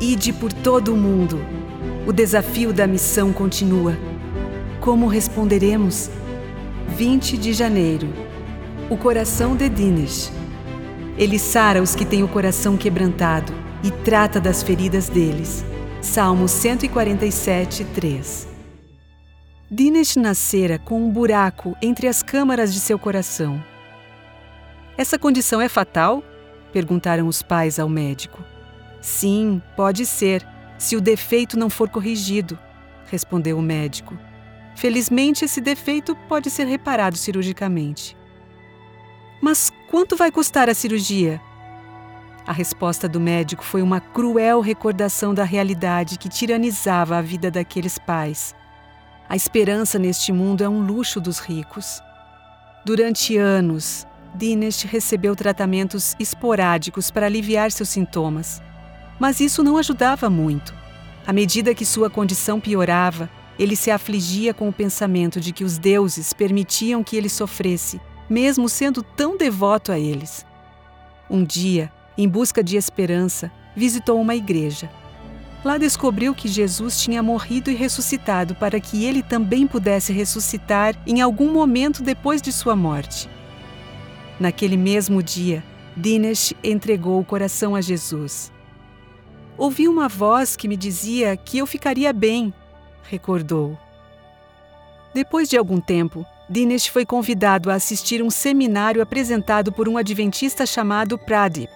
Ide por todo o mundo. O desafio da missão continua. Como responderemos? 20 de janeiro. O coração de Dinesh. Ele sara os que têm o coração quebrantado e trata das feridas deles. Salmo 147, 3. Dinesh nascera com um buraco entre as câmaras de seu coração. Essa condição é fatal? perguntaram os pais ao médico. Sim, pode ser, se o defeito não for corrigido, respondeu o médico. Felizmente, esse defeito pode ser reparado cirurgicamente. Mas quanto vai custar a cirurgia? A resposta do médico foi uma cruel recordação da realidade que tiranizava a vida daqueles pais. A esperança neste mundo é um luxo dos ricos. Durante anos, Dinesh recebeu tratamentos esporádicos para aliviar seus sintomas. Mas isso não ajudava muito. À medida que sua condição piorava, ele se afligia com o pensamento de que os deuses permitiam que ele sofresse, mesmo sendo tão devoto a eles. Um dia, em busca de esperança, visitou uma igreja. Lá descobriu que Jesus tinha morrido e ressuscitado para que ele também pudesse ressuscitar em algum momento depois de sua morte. Naquele mesmo dia, Dinesh entregou o coração a Jesus. Ouvi uma voz que me dizia que eu ficaria bem, recordou. Depois de algum tempo, Dinesh foi convidado a assistir um seminário apresentado por um adventista chamado Pradip.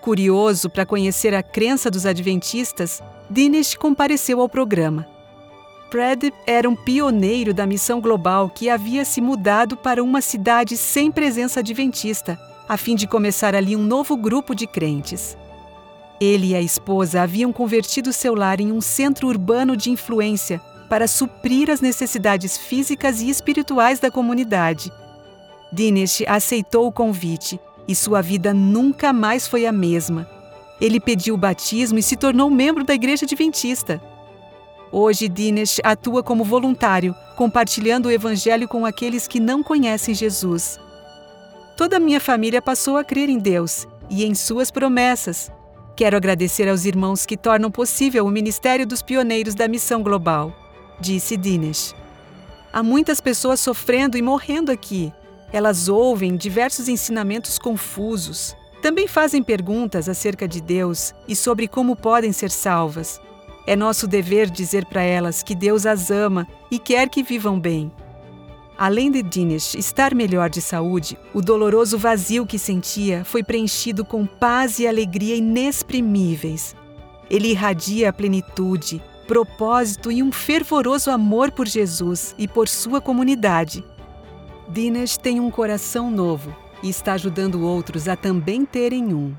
Curioso para conhecer a crença dos adventistas, Dinesh compareceu ao programa. Pradip era um pioneiro da missão global que havia se mudado para uma cidade sem presença adventista, a fim de começar ali um novo grupo de crentes. Ele e a esposa haviam convertido seu lar em um centro urbano de influência para suprir as necessidades físicas e espirituais da comunidade. Dinesh aceitou o convite e sua vida nunca mais foi a mesma. Ele pediu o batismo e se tornou membro da Igreja Adventista. Hoje, Dinesh atua como voluntário, compartilhando o Evangelho com aqueles que não conhecem Jesus. Toda a minha família passou a crer em Deus e em Suas promessas. Quero agradecer aos irmãos que tornam possível o ministério dos pioneiros da missão global, disse Dinesh. Há muitas pessoas sofrendo e morrendo aqui. Elas ouvem diversos ensinamentos confusos. Também fazem perguntas acerca de Deus e sobre como podem ser salvas. É nosso dever dizer para elas que Deus as ama e quer que vivam bem. Além de Dinesh estar melhor de saúde, o doloroso vazio que sentia foi preenchido com paz e alegria inexprimíveis. Ele irradia a plenitude, propósito e um fervoroso amor por Jesus e por sua comunidade. Dinesh tem um coração novo e está ajudando outros a também terem um.